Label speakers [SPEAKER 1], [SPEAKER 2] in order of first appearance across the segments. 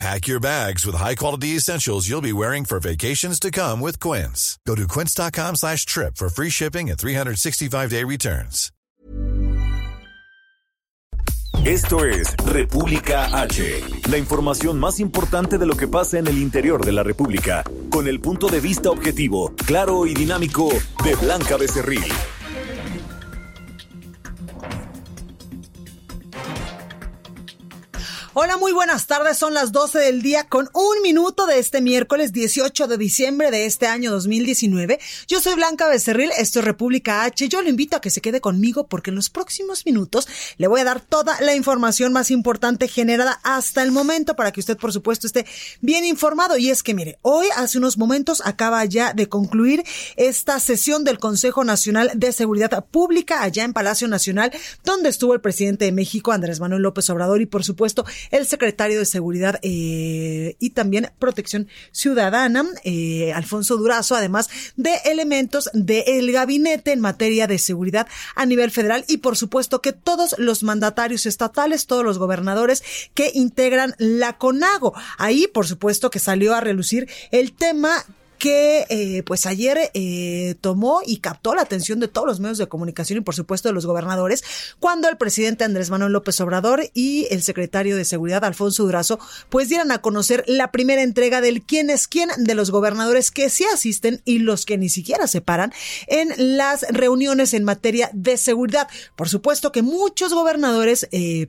[SPEAKER 1] Pack your bags with high-quality essentials you'll be wearing for vacations to come with Quince. Go to quince.com slash trip for free shipping and 365-day returns.
[SPEAKER 2] Esto es República H, la información más importante de lo que pasa en el interior de la República, con el punto de vista objetivo, claro y dinámico de Blanca Becerril.
[SPEAKER 3] Hola, muy buenas tardes. Son las 12 del día con un minuto de este miércoles 18 de diciembre de este año 2019. Yo soy Blanca Becerril, esto es República H. Yo lo invito a que se quede conmigo porque en los próximos minutos le voy a dar toda la información más importante generada hasta el momento para que usted, por supuesto, esté bien informado. Y es que, mire, hoy, hace unos momentos, acaba ya de concluir esta sesión del Consejo Nacional de Seguridad Pública allá en Palacio Nacional, donde estuvo el presidente de México, Andrés Manuel López Obrador, y por supuesto, el secretario de Seguridad eh, y también Protección Ciudadana, eh, Alfonso Durazo, además de elementos del gabinete en materia de seguridad a nivel federal y por supuesto que todos los mandatarios estatales, todos los gobernadores que integran la CONAGO. Ahí, por supuesto, que salió a relucir el tema que eh, pues ayer eh, tomó y captó la atención de todos los medios de comunicación y por supuesto de los gobernadores cuando el presidente Andrés Manuel López Obrador y el secretario de Seguridad Alfonso Durazo pues dieran a conocer la primera entrega del quién es quién de los gobernadores que sí asisten y los que ni siquiera se paran en las reuniones en materia de seguridad. Por supuesto que muchos gobernadores eh,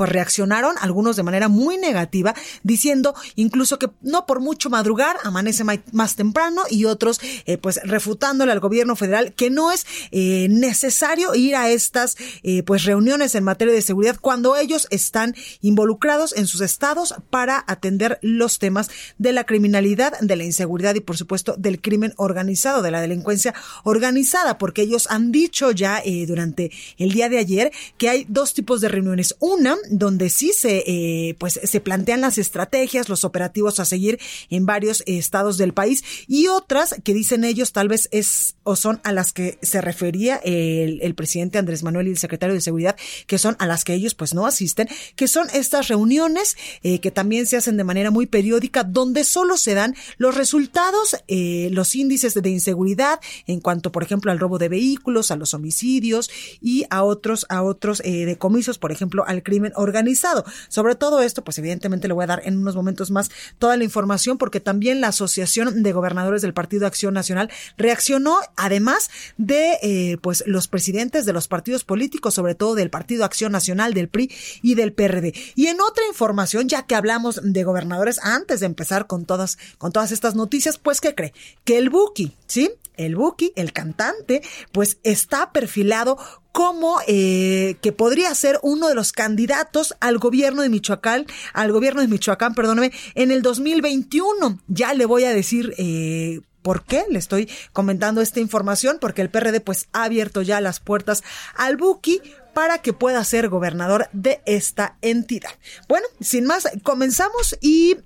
[SPEAKER 3] pues reaccionaron, algunos de manera muy negativa, diciendo incluso que no por mucho madrugar amanece más temprano y otros eh, pues refutándole al gobierno federal que no es eh, necesario ir a estas eh, pues reuniones en materia de seguridad cuando ellos están involucrados en sus estados para atender los temas de la criminalidad, de la inseguridad y por supuesto del crimen organizado, de la delincuencia organizada, porque ellos han dicho ya durante el día de ayer que hay dos tipos de reuniones. Una donde sí se, eh, pues, se plantean las estrategias, los operativos a seguir en varios estados del país y otras que dicen ellos tal vez es o son a las que se refería el, el presidente Andrés Manuel y el secretario de Seguridad, que son a las que ellos pues no asisten, que son estas reuniones eh, que también se hacen de manera muy periódica, donde solo se dan los resultados, eh, los índices de inseguridad en cuanto, por ejemplo, al robo de vehículos, a los homicidios y a otros, a otros eh, decomisos, por ejemplo, al crimen organizado. Sobre todo esto, pues evidentemente le voy a dar en unos momentos más toda la información porque también la Asociación de Gobernadores del Partido Acción Nacional reaccionó además de eh, pues los presidentes de los partidos políticos, sobre todo del Partido Acción Nacional, del PRI y del PRD. Y en otra información, ya que hablamos de gobernadores, antes de empezar con todas, con todas estas noticias, pues ¿qué cree? Que el Buki, ¿sí? El Buki, el cantante, pues está perfilado como eh, que podría ser uno de los candidatos al gobierno de Michoacán, al gobierno de Michoacán, perdóneme, en el 2021. Ya le voy a decir eh, ¿Por qué le estoy comentando esta información? Porque el PRD pues ha abierto ya las puertas al Buki para que pueda ser gobernador de esta entidad. Bueno, sin más, comenzamos y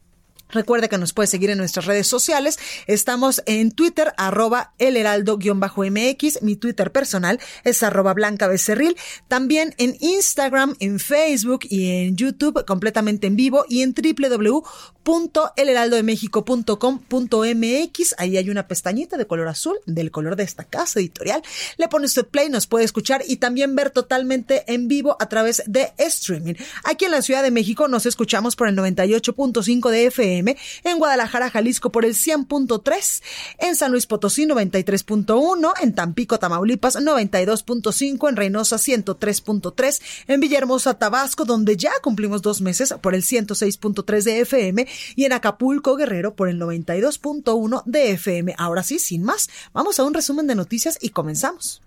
[SPEAKER 3] Recuerde que nos puede seguir en nuestras redes sociales. Estamos en Twitter, arroba el heraldo-mx. Mi Twitter personal es arroba blanca becerril. También en Instagram, en Facebook y en YouTube completamente en vivo y en www.elheraldodemexico.com.mx. Ahí hay una pestañita de color azul, del color de esta casa editorial. Le pone usted play, nos puede escuchar y también ver totalmente en vivo a través de streaming. Aquí en la Ciudad de México nos escuchamos por el 98.5 de FM en Guadalajara, Jalisco por el 100.3, en San Luis Potosí 93.1, en Tampico, Tamaulipas 92.5, en Reynosa 103.3, en Villahermosa, Tabasco, donde ya cumplimos dos meses por el 106.3 de FM y en Acapulco, Guerrero por el 92.1 de FM. Ahora sí, sin más, vamos a un resumen de noticias y comenzamos.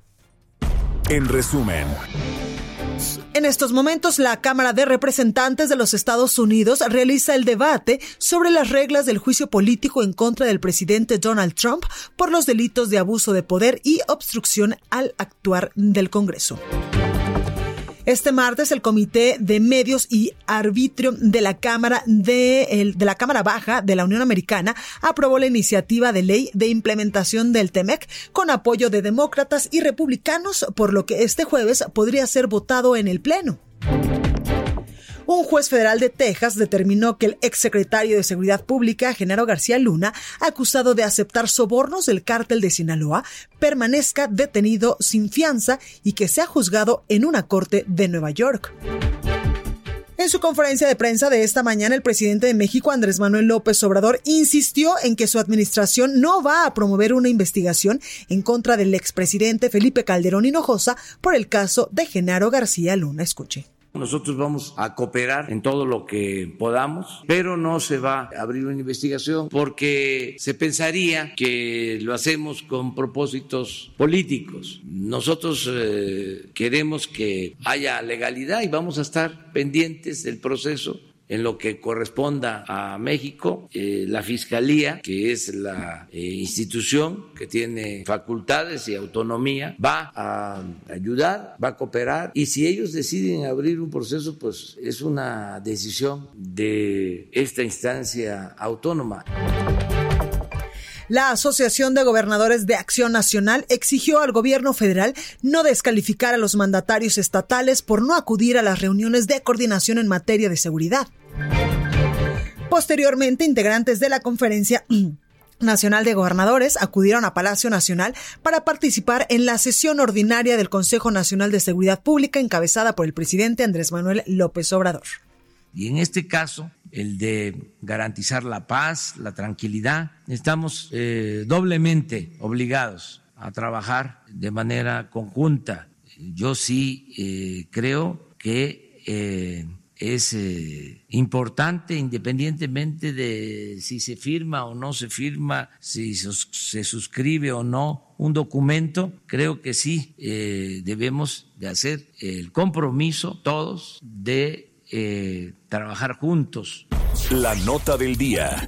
[SPEAKER 2] En resumen.
[SPEAKER 3] En estos momentos, la Cámara de Representantes de los Estados Unidos realiza el debate sobre las reglas del juicio político en contra del presidente Donald Trump por los delitos de abuso de poder y obstrucción al actuar del Congreso. Este martes el Comité de Medios y Arbitrio de la Cámara de, de, la Cámara Baja de la Unión Americana aprobó la iniciativa de ley de implementación del TEMEC con apoyo de demócratas y republicanos, por lo que este jueves podría ser votado en el Pleno. Un juez federal de Texas determinó que el exsecretario de Seguridad Pública, Genaro García Luna, acusado de aceptar sobornos del cártel de Sinaloa, permanezca detenido sin fianza y que sea juzgado en una corte de Nueva York. En su conferencia de prensa de esta mañana, el presidente de México, Andrés Manuel López Obrador, insistió en que su administración no va a promover una investigación en contra del expresidente Felipe Calderón Hinojosa por el caso de Genaro García Luna. Escuche.
[SPEAKER 4] Nosotros vamos a cooperar en todo lo que podamos, pero no se va a abrir una investigación porque se pensaría que lo hacemos con propósitos políticos. Nosotros eh, queremos que haya legalidad y vamos a estar pendientes del proceso en lo que corresponda a México, eh, la Fiscalía, que es la eh, institución que tiene facultades y autonomía, va a ayudar, va a cooperar y si ellos deciden abrir un proceso, pues es una decisión de esta instancia autónoma.
[SPEAKER 3] La Asociación de Gobernadores de Acción Nacional exigió al gobierno federal no descalificar a los mandatarios estatales por no acudir a las reuniones de coordinación en materia de seguridad. Posteriormente, integrantes de la conferencia Nacional de Gobernadores acudieron a Palacio Nacional para participar en la sesión ordinaria del Consejo Nacional de Seguridad Pública encabezada por el presidente Andrés Manuel López Obrador.
[SPEAKER 4] Y en este caso, el de garantizar la paz, la tranquilidad. Estamos eh, doblemente obligados a trabajar de manera conjunta. Yo sí eh, creo que eh, es importante, independientemente de si se firma o no se firma, si se suscribe o no un documento, creo que sí debemos de hacer el compromiso todos de trabajar juntos.
[SPEAKER 2] La nota del día.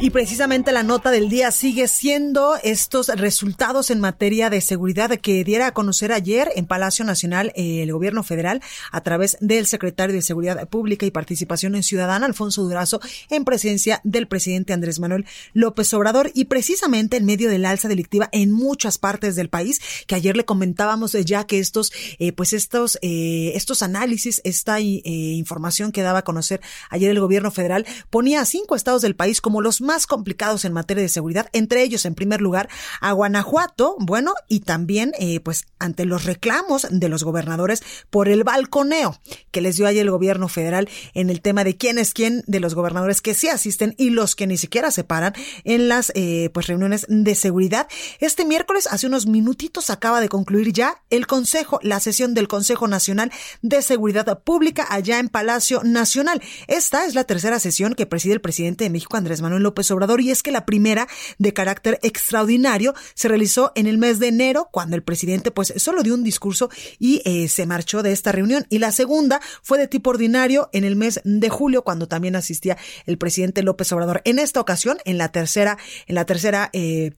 [SPEAKER 3] Y precisamente la nota del día sigue siendo estos resultados en materia de seguridad que diera a conocer ayer en Palacio Nacional eh, el gobierno federal a través del secretario de Seguridad Pública y Participación en Ciudadana, Alfonso Durazo, en presencia del presidente Andrés Manuel López Obrador. Y precisamente en medio del alza delictiva en muchas partes del país, que ayer le comentábamos ya que estos, eh, pues estos, eh, estos análisis, esta información que daba a conocer ayer el gobierno federal ponía a cinco estados del país como los más complicados en materia de seguridad, entre ellos, en primer lugar, a Guanajuato, bueno, y también, eh, pues, ante los reclamos de los gobernadores por el balconeo que les dio ayer el gobierno federal en el tema de quién es quién de los gobernadores que sí asisten y los que ni siquiera se paran en las, eh, pues, reuniones de seguridad. Este miércoles, hace unos minutitos, acaba de concluir ya el Consejo, la sesión del Consejo Nacional de Seguridad Pública allá en Palacio Nacional. Esta es la tercera sesión que preside el presidente de México, Andrés Manuel López Obrador y es que la primera de carácter extraordinario se realizó en el mes de enero cuando el presidente pues solo dio un discurso y eh, se marchó de esta reunión y la segunda fue de tipo ordinario en el mes de julio cuando también asistía el presidente López Obrador. En esta ocasión, en la tercera, en la tercera eh,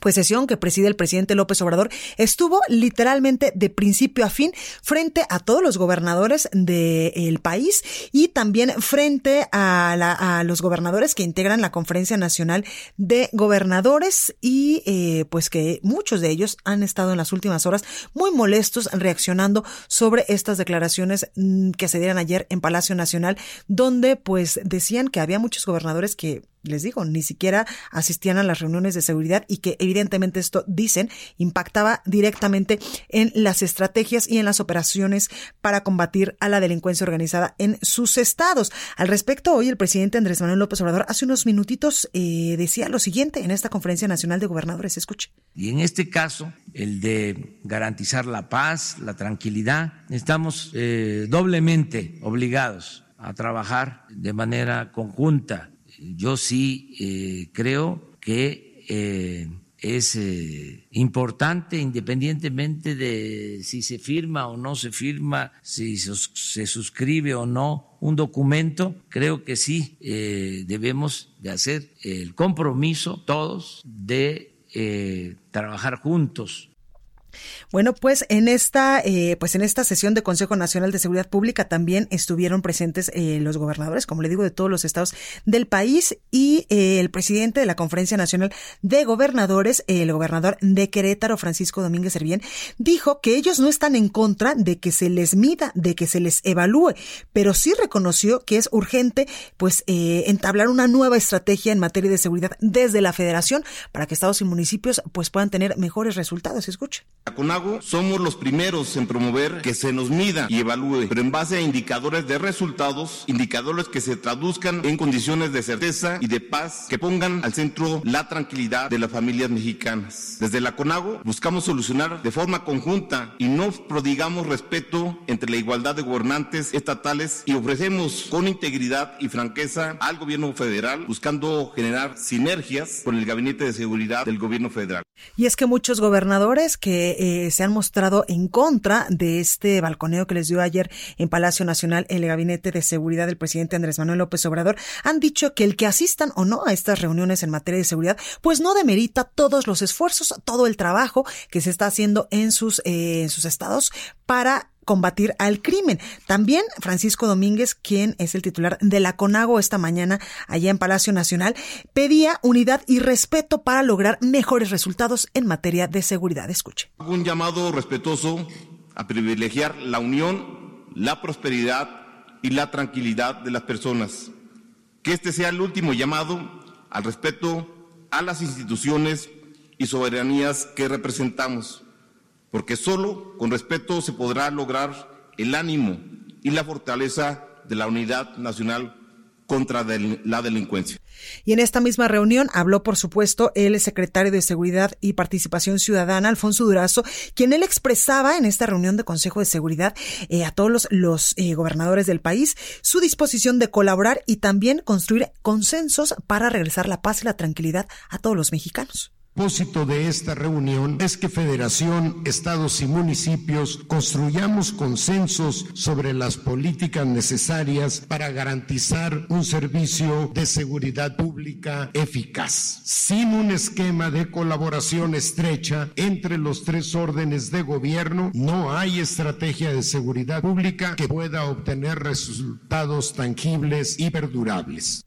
[SPEAKER 3] pues sesión que preside el presidente López Obrador estuvo literalmente de principio a fin frente a todos los gobernadores del país y también frente a, los gobernadores que integran la Conferencia Nacional de Gobernadores y eh, pues que muchos de ellos han estado en las últimas horas muy molestos reaccionando sobre estas declaraciones mm, que se dieron ayer en Palacio Nacional donde pues decían que había muchos gobernadores que les digo, ni siquiera asistían a las reuniones de seguridad y que evidentemente esto, dicen, impactaba directamente en las estrategias y en las operaciones para combatir a la delincuencia organizada en sus estados. Al respecto, hoy el presidente Andrés Manuel López Obrador hace unos minutitos eh, decía lo siguiente en esta conferencia nacional de gobernadores. Escuche.
[SPEAKER 4] Y en este caso, el de garantizar la paz, la tranquilidad, estamos eh, doblemente obligados a trabajar de manera conjunta yo sí eh, creo que eh, es eh, importante independientemente de si se firma o no se firma, si se suscribe o no un documento, creo que sí debemos de hacer el compromiso todos de trabajar juntos
[SPEAKER 3] bueno, pues en esta, eh, pues en esta sesión de Consejo Nacional de Seguridad Pública también estuvieron presentes eh, los gobernadores, como le digo, de todos los estados del país y eh, el presidente de la Conferencia Nacional de Gobernadores, el gobernador de Querétaro, Francisco Domínguez Servién, dijo que ellos no están en contra de que se les mida, de que se les evalúe, pero sí reconoció que es urgente, pues, entablar una nueva estrategia en materia de seguridad desde la Federación para que estados y municipios, pues, puedan tener mejores resultados. Escuche.
[SPEAKER 5] La CONAGO somos los primeros en promover que se nos mida y evalúe, pero en base a indicadores de resultados, indicadores que se traduzcan en condiciones de certeza y de paz que pongan al centro la tranquilidad de las familias mexicanas. Desde la CONAGO buscamos solucionar de forma conjunta y no prodigamos respeto entre la igualdad de gobernantes estatales y ofrecemos con integridad y franqueza al gobierno federal buscando generar sinergias con el gabinete de seguridad del gobierno federal.
[SPEAKER 3] Y es que muchos gobernadores que eh, se han mostrado en contra de este balconeo que les dio ayer en Palacio Nacional el Gabinete de Seguridad del presidente Andrés Manuel López Obrador, han dicho que el que asistan o no a estas reuniones en materia de seguridad, pues no demerita todos los esfuerzos, todo el trabajo que se está haciendo en sus, eh, en sus estados para combatir al crimen. También Francisco Domínguez, quien es el titular de la CONAGO esta mañana allá en Palacio Nacional, pedía unidad y respeto para lograr mejores resultados en materia de seguridad. Escuche.
[SPEAKER 5] Un llamado respetuoso a privilegiar la unión, la prosperidad y la tranquilidad de las personas. Que este sea el último llamado al respeto a las instituciones y soberanías que representamos porque solo con respeto se podrá lograr el ánimo y la fortaleza de la unidad nacional contra la delincuencia.
[SPEAKER 3] Y en esta misma reunión habló, por supuesto, el secretario de Seguridad y Participación Ciudadana, Alfonso Durazo, quien él expresaba en esta reunión de Consejo de Seguridad eh, a todos los, eh, gobernadores del país su disposición de colaborar y también construir consensos para regresar la paz y la tranquilidad a todos los mexicanos.
[SPEAKER 6] Propósito de esta reunión es que Federación, Estados y municipios construyamos consensos sobre las políticas necesarias para garantizar un servicio de seguridad pública eficaz. Sin un esquema de colaboración estrecha entre los tres órdenes de gobierno, no hay estrategia de seguridad pública que pueda obtener resultados tangibles y perdurables.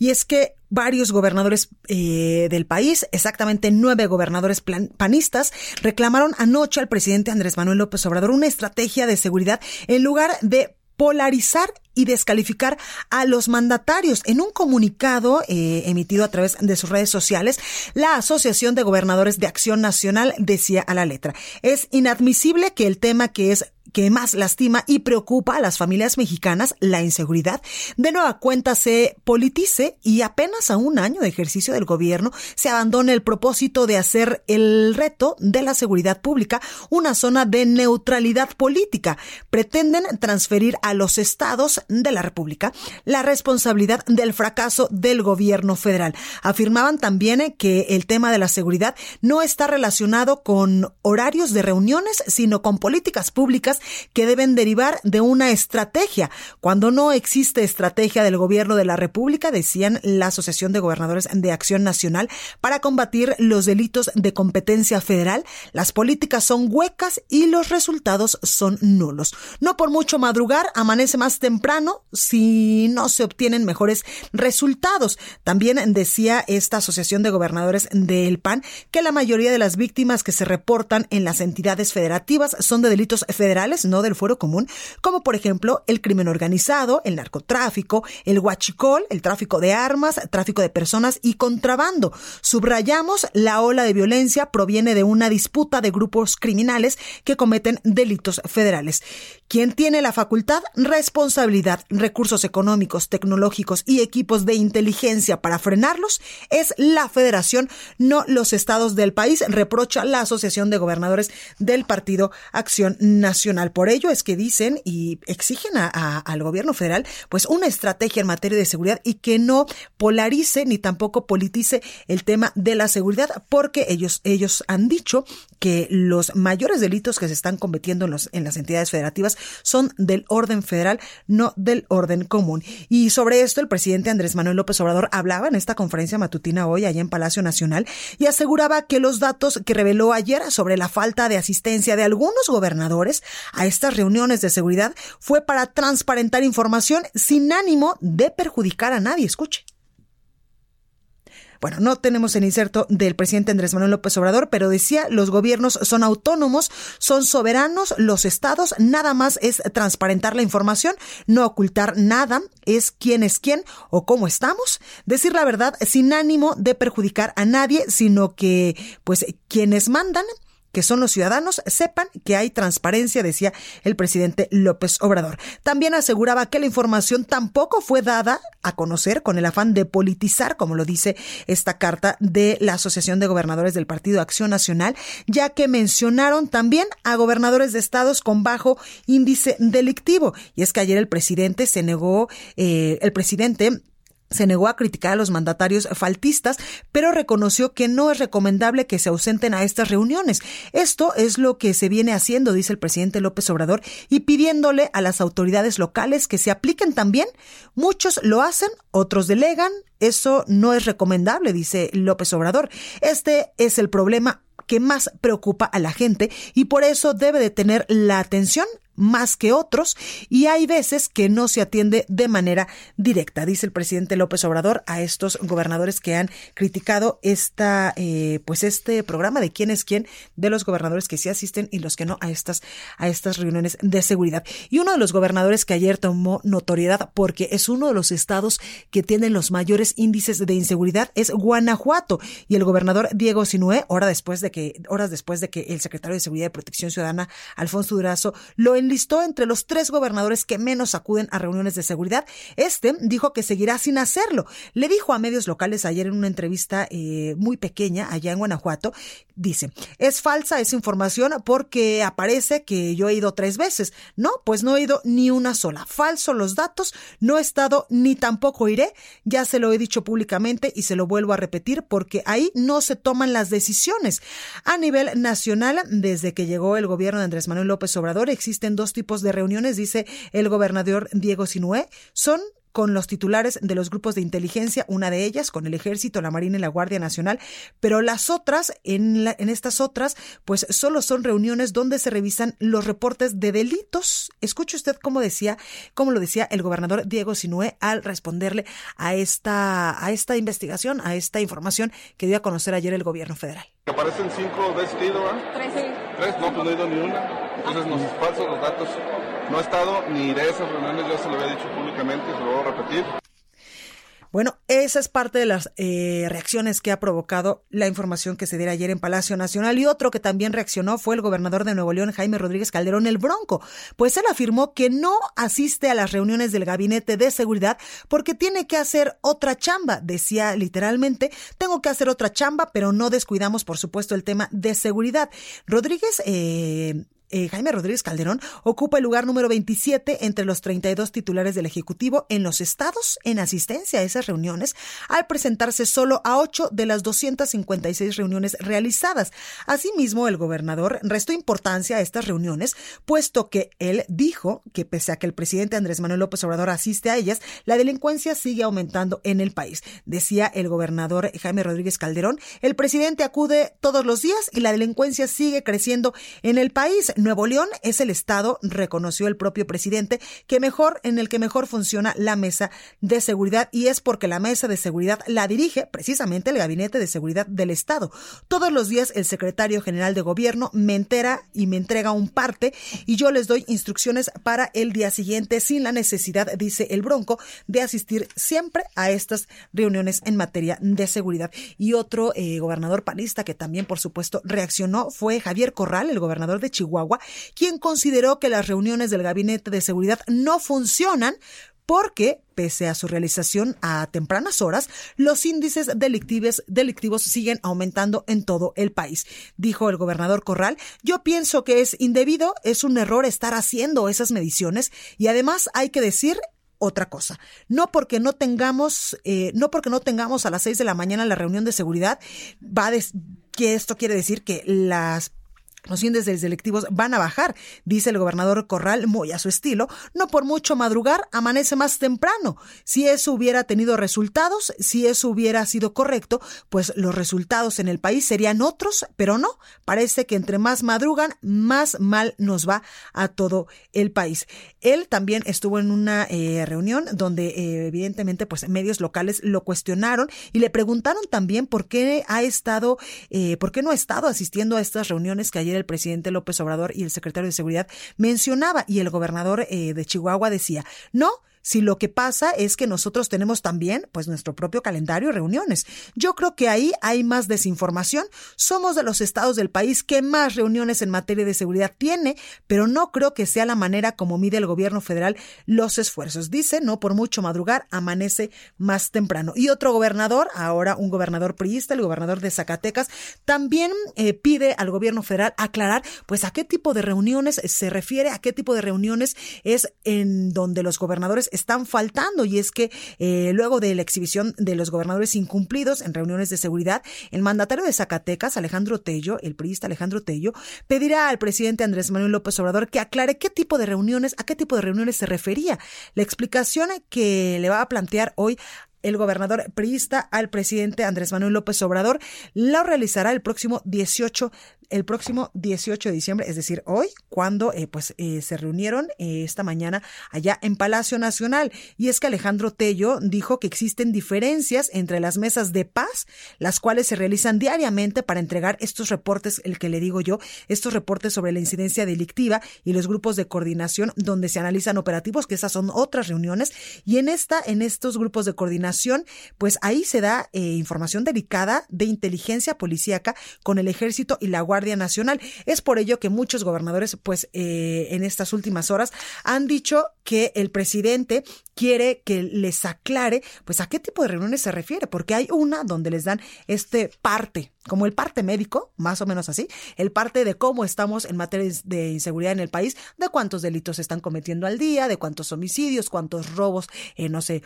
[SPEAKER 3] Y es que varios gobernadores eh, del país, exactamente nueve gobernadores panistas, reclamaron anoche al presidente Andrés Manuel López Obrador una estrategia de seguridad en lugar de polarizar y descalificar a los mandatarios. En un comunicado eh, emitido a través de sus redes sociales, la Asociación de Gobernadores de Acción Nacional decía a la letra, es inadmisible que el tema que es que más lastima y preocupa a las familias mexicanas, la inseguridad, de nueva cuenta se politice y apenas a un año de ejercicio del gobierno se abandone el propósito de hacer el reto de la seguridad pública una zona de neutralidad política. Pretenden transferir a los estados de la República la responsabilidad del fracaso del gobierno federal. Afirmaban también que el tema de la seguridad no está relacionado con horarios de reuniones, sino con políticas públicas que deben derivar de una estrategia. Cuando no existe estrategia del gobierno de la República, decían la Asociación de Gobernadores de Acción Nacional, para combatir los delitos de competencia federal, las políticas son huecas y los resultados son nulos. No por mucho madrugar, amanece más temprano si no se obtienen mejores resultados. También decía esta Asociación de Gobernadores del PAN que la mayoría de las víctimas que se reportan en las entidades federativas son de delitos federales no del fuero común, como por ejemplo el crimen organizado, el narcotráfico, el huachicol, el tráfico de armas, tráfico de personas y contrabando. Subrayamos, la ola de violencia proviene de una disputa de grupos criminales que cometen delitos federales. ¿Quién tiene la facultad, responsabilidad, recursos económicos, tecnológicos y equipos de inteligencia para frenarlos es la federación, no los estados del país, reprocha la Asociación de Gobernadores del Partido Acción Nacional. Por ello es que dicen y exigen al gobierno federal pues una estrategia en materia de seguridad y que no polarice ni tampoco politice el tema de la seguridad porque ellos, ellos han dicho que los mayores delitos que se están cometiendo en, los, en las entidades federativas son del orden federal, no del orden común. Y sobre esto el presidente Andrés Manuel López Obrador hablaba en esta conferencia matutina hoy allá en Palacio Nacional y aseguraba que los datos que reveló ayer sobre la falta de asistencia de algunos gobernadores a estas reuniones de seguridad fue para transparentar información sin ánimo de perjudicar a nadie. Escuche. Bueno, no tenemos el inserto del presidente Andrés Manuel López Obrador, pero decía, los gobiernos son autónomos, son soberanos, los estados, nada más es transparentar la información, no ocultar nada, es quién es quién o cómo estamos, decir la verdad sin ánimo de perjudicar a nadie, sino que, pues, quienes mandan, que son los ciudadanos, sepan que hay transparencia, decía el presidente López Obrador. También aseguraba que la información tampoco fue dada a conocer con el afán de politizar, como lo dice esta carta de la Asociación de Gobernadores del Partido Acción Nacional, ya que mencionaron también a gobernadores de estados con bajo índice delictivo. Y es que ayer el presidente se negó, eh, el presidente se negó a criticar a los mandatarios faltistas, pero reconoció que no es recomendable que se ausenten a estas reuniones. Esto es lo que se viene haciendo, dice el presidente López Obrador, y pidiéndole a las autoridades locales que se apliquen también. Muchos lo hacen, otros delegan. Eso no es recomendable, dice López Obrador. Este es el problema que más preocupa a la gente y por eso debe de tener la atención más que otros y hay veces que no se atiende de manera directa, dice el presidente López Obrador a estos gobernadores que han criticado esta, eh, pues este programa de quién es quién de los gobernadores que sí asisten y los que no a estas, a estas reuniones de seguridad. Y uno de los gobernadores que ayer tomó notoriedad porque es uno de los estados que tienen los mayores índices de inseguridad es Guanajuato y el gobernador Diego Sinué, hora después de que, horas después de que el secretario de Seguridad y Protección Ciudadana, Alfonso Durazo, lo listó entre los tres gobernadores que menos acuden a reuniones de seguridad. Este dijo que seguirá sin hacerlo. Le dijo a medios locales ayer en una entrevista eh, muy pequeña allá en Guanajuato, dice, es falsa esa información porque aparece que yo he ido tres veces. No, pues no he ido ni una sola. Falso los datos, no he estado ni tampoco iré. Ya se lo he dicho públicamente y se lo vuelvo a repetir porque ahí no se toman las decisiones. A nivel nacional, desde que llegó el gobierno de Andrés Manuel López Obrador, existen dos tipos de reuniones, dice el gobernador Diego Sinué, son con los titulares de los grupos de inteligencia, una de ellas con el Ejército, la Marina y la Guardia Nacional, pero las otras, en, en estas otras, pues solo son reuniones donde se revisan los reportes de delitos. Escuche usted cómo decía, cómo lo decía el gobernador Diego Sinué al responderle a esta, a esta investigación, a esta información que dio a conocer ayer el gobierno federal.
[SPEAKER 7] Aparecen cinco veces que ido, Tres, Tres, no, pues no he ido ni una. Entonces nos falsos los datos. No he estado ni de esas reuniones, ya se lo había dicho públicamente y se lo voy a repetir.
[SPEAKER 3] Bueno, esa es parte de las eh, reacciones que ha provocado la información que se diera ayer en Palacio Nacional. Y otro que también reaccionó fue el gobernador de Nuevo León, Jaime Rodríguez Calderón, el Bronco. Pues él afirmó que no asiste a las reuniones del Gabinete de Seguridad porque tiene que hacer otra chamba. Decía literalmente, tengo que hacer otra chamba, pero no descuidamos, por supuesto, el tema de seguridad. Rodríguez eh, eh, Jaime Rodríguez Calderón ocupa el lugar número 27 entre los 32 titulares del Ejecutivo en los estados en asistencia a esas reuniones, al presentarse solo a 8 de las 256 reuniones realizadas. Asimismo, el gobernador restó importancia a estas reuniones, puesto que él dijo que pese a que el presidente Andrés Manuel López Obrador asiste a ellas, la delincuencia sigue aumentando en el país. Decía el gobernador Jaime Rodríguez Calderón, el presidente acude todos los días y la delincuencia sigue creciendo en el país. Nuevo León es el estado, reconoció el propio presidente, que mejor, en el que mejor funciona la mesa de seguridad y es porque la mesa de seguridad la dirige precisamente el Gabinete de Seguridad del Estado. Todos los días el secretario general de gobierno me entera y me entrega un parte y yo les doy instrucciones para el día siguiente sin la necesidad, dice el Bronco, de asistir siempre a estas reuniones en materia de seguridad. Y otro eh, gobernador panista que también, por supuesto, reaccionó fue Javier Corral, el gobernador de Chihuahua quien consideró que las reuniones del Gabinete de Seguridad no funcionan porque pese a su realización a tempranas horas, los índices delictivos, siguen aumentando en todo el país. Dijo el gobernador Corral, yo pienso que es indebido, es un error estar haciendo esas mediciones y además hay que decir otra cosa. No porque no tengamos, eh, no porque no tengamos a las seis de la mañana la reunión de seguridad, va que esto quiere decir que las los índices delictivos van a bajar, dice el gobernador Corral muy a su estilo. No por mucho madrugar, amanece más temprano. Si eso hubiera tenido resultados, si eso hubiera sido correcto, pues los resultados en el país serían otros, pero no. Parece que entre más madrugan, más mal nos va a todo el país. Él también estuvo en una eh, reunión donde eh, evidentemente pues medios locales lo cuestionaron y le preguntaron también por qué ha estado, eh, por qué no ha estado asistiendo a estas reuniones que ayer el presidente López Obrador y el secretario de Seguridad mencionaba y el gobernador eh, de Chihuahua decía, no, si lo que pasa es que nosotros tenemos también pues nuestro propio calendario y reuniones. Yo creo que ahí hay más desinformación. Somos de los estados del país que más reuniones en materia de seguridad tiene, pero no creo que sea la manera como mide el gobierno federal los esfuerzos. Dice, no por mucho madrugar, amanece más temprano. Y otro gobernador, ahora un gobernador priista, el gobernador de Zacatecas, también eh, pide al gobierno federal aclarar pues a qué tipo de reuniones se refiere, a qué tipo de reuniones es en donde los gobernadores están faltando y es que eh, luego de la exhibición de los gobernadores incumplidos en reuniones de seguridad, el mandatario de Zacatecas, Alejandro Tello, el priista Alejandro Tello, pedirá al presidente Andrés Manuel López Obrador que aclare qué tipo de reuniones, a qué tipo de reuniones se refería. La explicación que le va a plantear hoy el gobernador priista al presidente Andrés Manuel López Obrador la realizará el próximo 18 el próximo 18 de diciembre, es decir, hoy, cuando eh, pues eh, se reunieron eh, esta mañana allá en Palacio Nacional. Y es que Alejandro Tello dijo que existen diferencias entre las mesas de paz, las cuales se realizan diariamente para entregar estos reportes, el que le digo yo, estos reportes sobre la incidencia delictiva y los grupos de coordinación donde se analizan operativos, que esas son otras reuniones. Y en esta, en estos grupos de coordinación, pues ahí se da información delicada de inteligencia policíaca con el ejército y la Guardia Nacional. Es por ello que muchos gobernadores, pues eh, en estas últimas horas, han dicho que el presidente quiere que les aclare, pues a qué tipo de reuniones se refiere, porque hay una donde les dan este parte, como el parte médico, más o menos así, el parte de cómo estamos en materia de inseguridad en el país, de cuántos delitos se están cometiendo al día, de cuántos homicidios, cuántos robos, eh, no sé,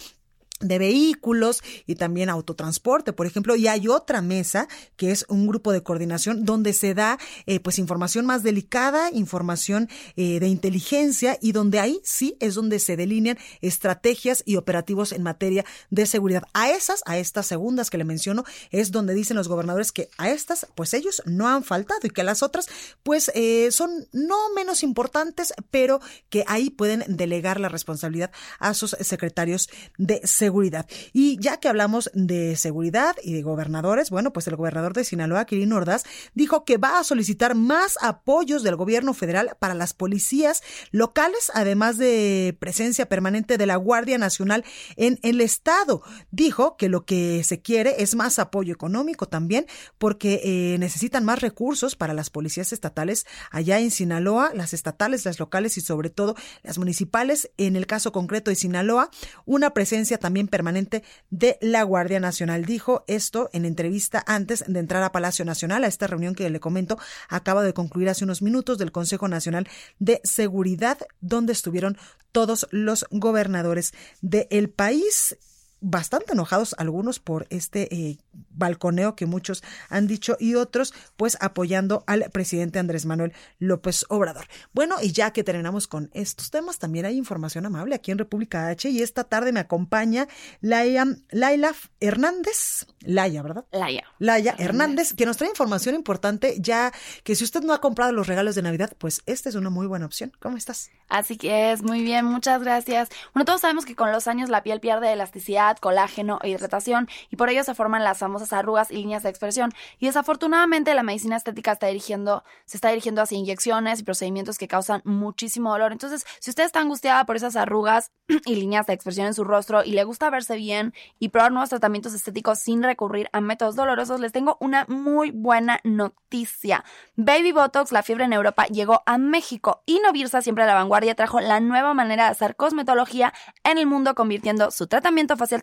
[SPEAKER 3] de vehículos y también autotransporte, por ejemplo, y hay otra mesa que es un grupo de coordinación donde se da eh, pues información más delicada, información eh, de inteligencia y donde ahí sí es donde se delinean estrategias y operativos en materia de seguridad. A esas, a estas segundas que le menciono, es donde dicen los gobernadores que a estas pues ellos no han faltado y que las otras pues eh, son no menos importantes, pero que ahí pueden delegar la responsabilidad a sus secretarios de seguridad seguridad. Y ya que hablamos de seguridad y de gobernadores, bueno, pues el gobernador de Sinaloa, Kirin Ordaz, dijo que va a solicitar más apoyos del gobierno federal para las policías locales, además de presencia permanente de la Guardia Nacional en el estado. Dijo que lo que se quiere es más apoyo económico también, porque eh, necesitan más recursos para las policías estatales allá en Sinaloa, las estatales, las locales y sobre todo las municipales. En el caso concreto de Sinaloa, una presencia también permanente de la Guardia Nacional. Dijo esto en entrevista antes de entrar a Palacio Nacional, a esta reunión que le comento, acaba de concluir hace unos minutos del Consejo Nacional de Seguridad, donde estuvieron todos los gobernadores del país bastante enojados algunos por este eh, balconeo que muchos han dicho y otros pues apoyando al presidente Andrés Manuel López Obrador. Bueno, y ya que terminamos con estos temas, también hay información amable aquí en República H y esta tarde me acompaña Laia, Laila Hernández, Laia, ¿verdad?
[SPEAKER 8] Laia.
[SPEAKER 3] Laia Hernández, que nos trae información importante ya que si usted no ha comprado los regalos de Navidad, pues esta es una muy buena opción. ¿Cómo estás?
[SPEAKER 8] Así que es, muy bien, muchas gracias. Bueno, todos sabemos que con los años la piel pierde elasticidad, colágeno e hidratación y por ello se forman las famosas arrugas y líneas de expresión. Y desafortunadamente la medicina estética está dirigiendo, se está dirigiendo hacia inyecciones y procedimientos que causan muchísimo dolor. Entonces, si usted está angustiada por esas arrugas y líneas de expresión en su rostro y le gusta verse bien y probar nuevos tratamientos estéticos sin recurrir a métodos dolorosos, les tengo una muy buena noticia. Baby Botox, la fiebre en Europa, llegó a México y Novirsa, siempre a la vanguardia vanguardia trajo la nueva manera de hacer cosmetología en el mundo, convirtiendo su tratamiento facial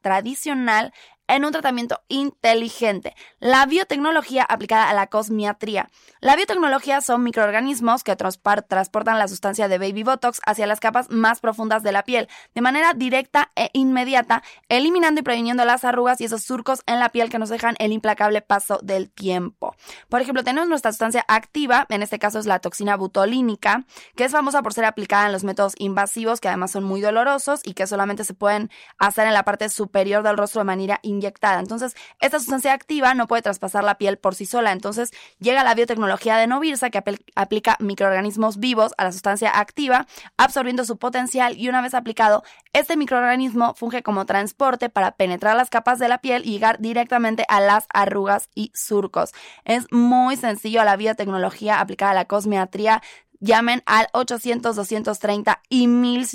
[SPEAKER 8] tradicional en un tratamiento inteligente. La biotecnología aplicada a la cosmiatría. La biotecnología son microorganismos que transportan la sustancia de baby botox hacia las capas más profundas de la piel de manera directa e inmediata, eliminando y previniendo las arrugas y esos surcos en la piel que nos dejan el implacable paso del tiempo. Por ejemplo, tenemos nuestra sustancia activa, en este caso es la toxina butolínica, que es famosa por ser aplicada en los métodos invasivos que además son muy dolorosos y que solamente se pueden hacer en la parte superior del rostro de manera inyectada. Entonces, esta sustancia activa no puede traspasar la piel por sí sola. Entonces, llega la biotecnología de Novirsa que aplica microorganismos vivos a la sustancia activa, absorbiendo su potencial y una vez aplicado, este microorganismo funge como transporte para penetrar las capas de la piel y llegar directamente a las arrugas y surcos. Es muy sencillo la biotecnología aplicada a la cosmiatría llamen al 800-230 y 1000,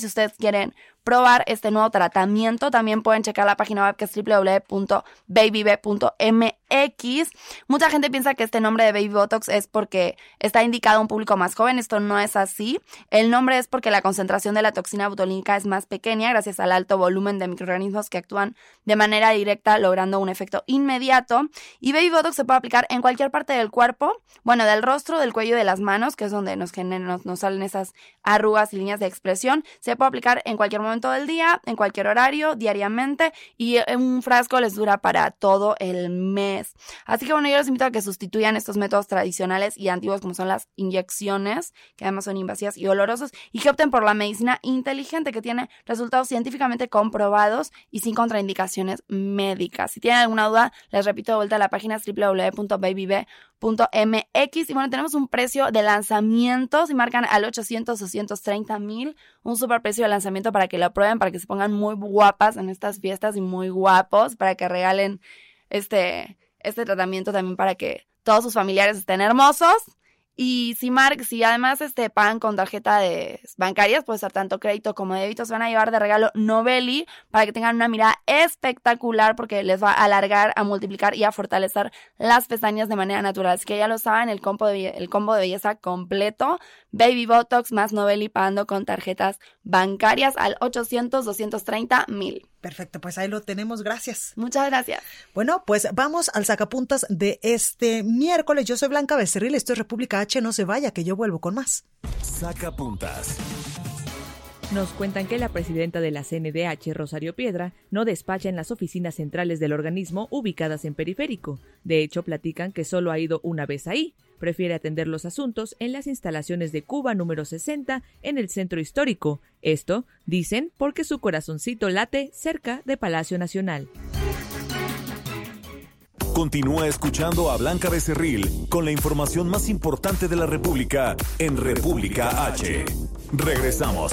[SPEAKER 8] si ustedes quieren probar este nuevo tratamiento. También pueden checar la página web que es www.babyb.mx. Mucha gente piensa que este nombre de Baby Botox es porque está indicado a un público más joven. Esto no es así. El nombre es porque la concentración de la toxina botulínica es más pequeña gracias al alto volumen de microorganismos que actúan de manera directa logrando un efecto inmediato. Y Baby Botox se puede aplicar en cualquier parte del cuerpo, bueno, del rostro, del cuello y de las manos, que es donde nos, nos, nos salen esas arrugas y líneas de expresión. Se puede aplicar en cualquier momento todo el día, en cualquier horario, diariamente, y un frasco les dura para todo el mes. Así que bueno, yo les invito a que sustituyan estos métodos tradicionales y antiguos como son las inyecciones, que además son invasivas y olorosos, y que opten por la medicina inteligente que tiene resultados científicamente comprobados y sin contraindicaciones médicas. Si tienen alguna duda, les repito de vuelta a la página www.babyb .mx y bueno, tenemos un precio de lanzamiento, si marcan al 800 230 mil, un super precio de lanzamiento para que lo prueben, para que se pongan muy guapas en estas fiestas y muy guapos, para que regalen este, este tratamiento también para que todos sus familiares estén hermosos. Y si Mark, si además este pagan con tarjeta bancarias, puede ser tanto crédito como débito, se van a llevar de regalo Novelli para que tengan una mirada espectacular porque les va a alargar, a multiplicar y a fortalecer las pestañas de manera natural. Así que ya lo saben, el combo de, el combo de belleza completo, Baby Botox más Novelli pagando con tarjetas bancarias al 800 230 mil.
[SPEAKER 3] Perfecto, pues ahí lo tenemos, gracias.
[SPEAKER 8] Muchas gracias.
[SPEAKER 3] Bueno, pues vamos al sacapuntas de este miércoles. Yo soy Blanca Becerril, esto es República H, no se vaya, que yo vuelvo con más.
[SPEAKER 2] Sacapuntas.
[SPEAKER 9] Nos cuentan que la presidenta de la CNDH, Rosario Piedra, no despacha en las oficinas centrales del organismo ubicadas en periférico. De hecho, platican que solo ha ido una vez ahí. Prefiere atender los asuntos en las instalaciones de Cuba número 60 en el centro histórico. Esto, dicen, porque su corazoncito late cerca de Palacio Nacional.
[SPEAKER 2] Continúa escuchando a Blanca Becerril con la información más importante de la República en República H. Regresamos.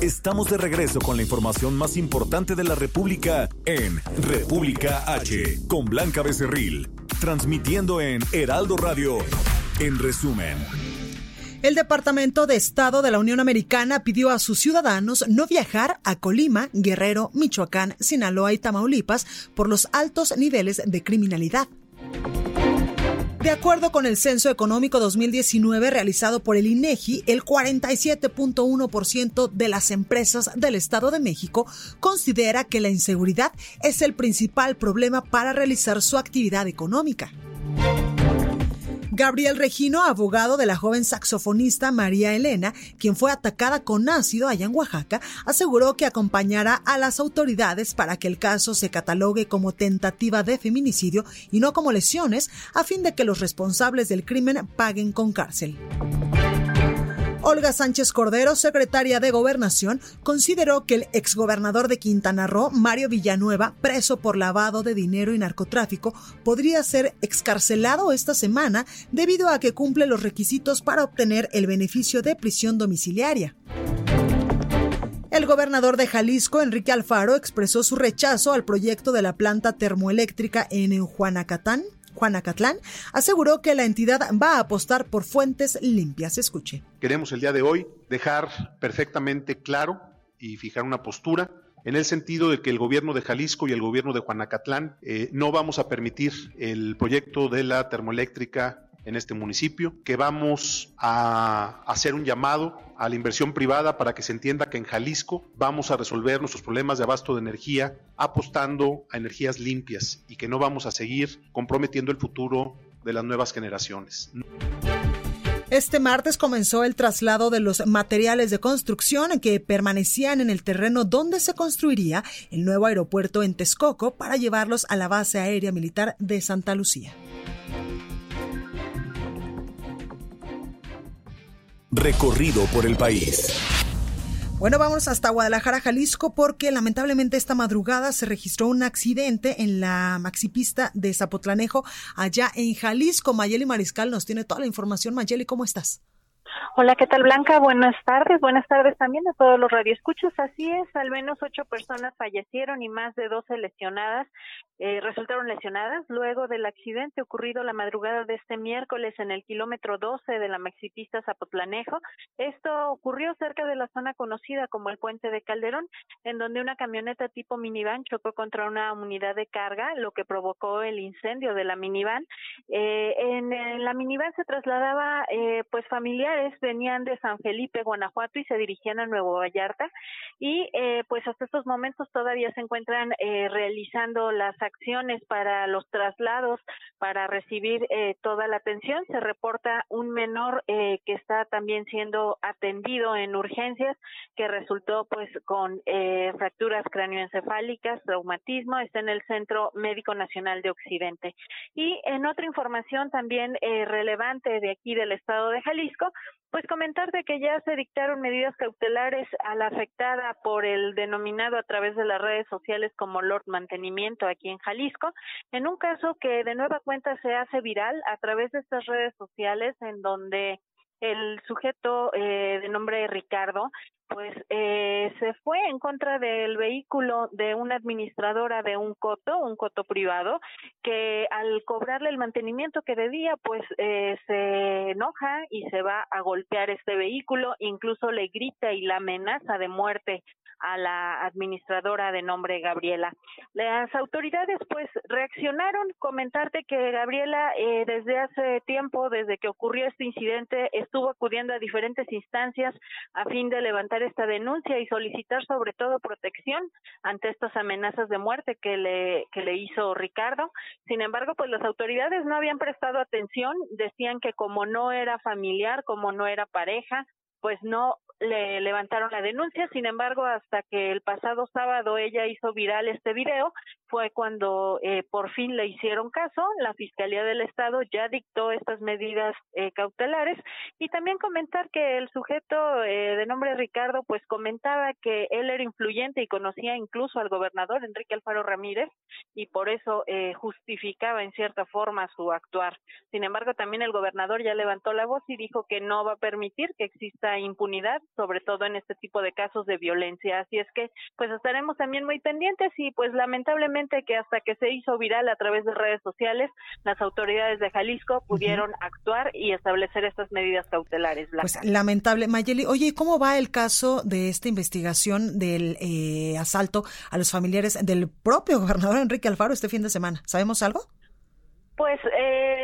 [SPEAKER 2] Estamos de regreso con la información más importante de la República en República H, con Blanca Becerril, transmitiendo en Heraldo Radio. En resumen.
[SPEAKER 3] El Departamento de Estado de la Unión Americana pidió a sus ciudadanos no viajar a Colima, Guerrero, Michoacán, Sinaloa y Tamaulipas por los altos niveles de criminalidad. De acuerdo con el Censo Económico 2019 realizado por el INEGI, el 47.1% de las empresas del Estado de México considera que la inseguridad es el principal problema para realizar su actividad económica. Gabriel Regino, abogado de la joven saxofonista María Elena, quien fue atacada con ácido allá en Oaxaca, aseguró que acompañará a las autoridades para que el caso se catalogue como tentativa de feminicidio y no como lesiones, a fin de que los responsables del crimen paguen con cárcel. Olga Sánchez Cordero, secretaria de Gobernación, consideró que el exgobernador de Quintana Roo, Mario Villanueva, preso por lavado de dinero y narcotráfico, podría ser excarcelado esta semana debido a que cumple los requisitos para obtener el beneficio de prisión domiciliaria. El gobernador de Jalisco, Enrique Alfaro, expresó su rechazo al proyecto de la planta termoeléctrica en Juanacatán, Juanacatlán, aseguró que la entidad va a apostar por fuentes limpias. Escuche.
[SPEAKER 10] Queremos el día de hoy dejar perfectamente claro y fijar una postura en el sentido de que el gobierno de Jalisco y el gobierno de Juanacatlán eh, no vamos a permitir el proyecto de la termoeléctrica en este municipio, que vamos a hacer un llamado a la inversión privada para que se entienda que en Jalisco vamos a resolver nuestros problemas de abasto de energía apostando a energías limpias y que no vamos a seguir comprometiendo el futuro de las nuevas generaciones.
[SPEAKER 3] Este martes comenzó el traslado de los materiales de construcción que permanecían en el terreno donde se construiría el nuevo aeropuerto en Texcoco para llevarlos a la base aérea militar de Santa Lucía.
[SPEAKER 2] Recorrido por el país.
[SPEAKER 3] Bueno, vamos hasta Guadalajara, Jalisco, porque lamentablemente esta madrugada se registró un accidente en la maxipista de Zapotlanejo, allá en Jalisco. Mayeli Mariscal nos tiene toda la información. Mayeli, ¿cómo estás?
[SPEAKER 11] Hola, ¿qué tal Blanca? Buenas tardes, buenas tardes también a todos los radioescuchos. Así es, al menos ocho personas fallecieron y más de doce lesionadas, eh, resultaron lesionadas luego del accidente ocurrido la madrugada de este miércoles en el kilómetro 12 de la maxipista Zapotlanejo. Esto ocurrió cerca de la zona conocida como el Puente de Calderón, en donde una camioneta tipo minivan chocó contra una unidad de carga, lo que provocó el incendio de la minivan. Eh, en, en, la minivan se trasladaba eh, pues familiares venían de San Felipe, Guanajuato y se dirigían a Nuevo Vallarta y eh, pues hasta estos momentos todavía se encuentran eh, realizando las acciones para los traslados para recibir eh, toda la atención. Se reporta un menor que está también siendo atendido en urgencias que resultó pues con fracturas cráneoencefálicas, traumatismo, está en el Centro Médico Nacional de Occidente. Y en otra información también relevante de aquí del estado de Jalisco, pues comentarte que ya se dictaron medidas cautelares a la afectada por el denominado a través de las redes sociales como Lord Mantenimiento aquí en Jalisco, en un caso que de nueva cuenta se hace viral a través de estas redes sociales en donde el sujeto eh, de nombre Ricardo pues eh, se fue en contra del vehículo de una administradora de un coto, un coto privado, que al cobrarle el mantenimiento que debía, pues eh, se enoja y se va a golpear este vehículo, incluso le grita y la amenaza de muerte a la administradora de nombre Gabriela. Las autoridades pues reaccionaron, comentarte que Gabriela eh, desde hace tiempo, desde que ocurrió este incidente, estuvo acudiendo a diferentes instancias a fin de levantar esta denuncia y solicitar sobre todo protección ante estas amenazas de muerte que le, que le hizo Ricardo. Sin embargo, pues las autoridades no habían prestado atención, decían que como no era familiar, como no era pareja, pues no le levantaron la denuncia, sin embargo, hasta que el pasado sábado ella hizo viral este video, fue cuando eh, por fin le hicieron caso, la Fiscalía del Estado ya dictó estas medidas eh, cautelares y también comentar que el sujeto eh, de nombre Ricardo pues comentaba que él era influyente y conocía incluso al gobernador Enrique Alfaro Ramírez y por eso justificaba en cierta forma su actuar. Sin embargo, también el gobernador ya levantó la voz y dijo que no va a permitir que exista impunidad sobre todo en este tipo de casos de violencia. Así es que, pues estaremos también muy pendientes y pues lamentablemente que hasta que se hizo viral a través de redes sociales, las autoridades de Jalisco pudieron actuar y establecer estas medidas cautelares.
[SPEAKER 3] Pues lamentable. Mayeli, oye, ¿cómo va el caso de esta investigación del eh, asalto a los familiares del propio gobernador Enrique Alfaro este fin de semana? ¿Sabemos algo?
[SPEAKER 11] Pues eh,